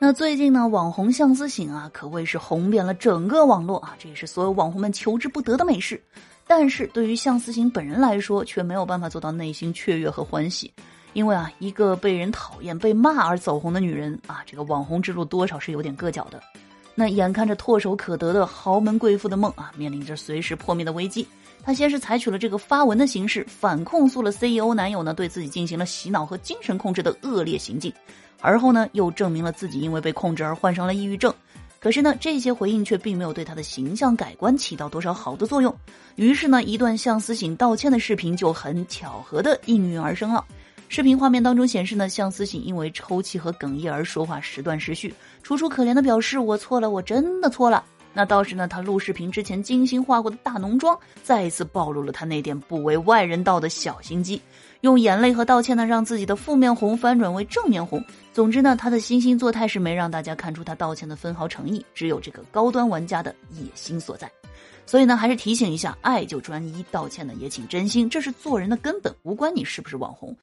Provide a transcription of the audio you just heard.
那最近呢，网红相思醒啊，可谓是红遍了整个网络啊，这也是所有网红们求之不得的美事。但是对于相思醒本人来说，却没有办法做到内心雀跃和欢喜，因为啊，一个被人讨厌、被骂而走红的女人啊，这个网红之路多少是有点硌脚的。那眼看着唾手可得的豪门贵妇的梦啊，面临着随时破灭的危机。她先是采取了这个发文的形式，反控诉了 CEO 男友呢对自己进行了洗脑和精神控制的恶劣行径。而后呢，又证明了自己因为被控制而患上了抑郁症。可是呢，这些回应却并没有对他的形象改观起到多少好的作用。于是呢，一段向思醒道歉的视频就很巧合的应运而生了。视频画面当中显示呢，向思醒因为抽泣和哽咽而说话时断时续，楚楚可怜的表示：“我错了，我真的错了。”那倒是呢，他录视频之前精心化过的大浓妆，再一次暴露了他那点不为外人道的小心机。用眼泪和道歉呢，让自己的负面红翻转为正面红。总之呢，他的惺惺作态是没让大家看出他道歉的分毫诚意，只有这个高端玩家的野心所在。所以呢，还是提醒一下，爱就专一，道歉呢也请真心，这是做人的根本，无关你是不是网红。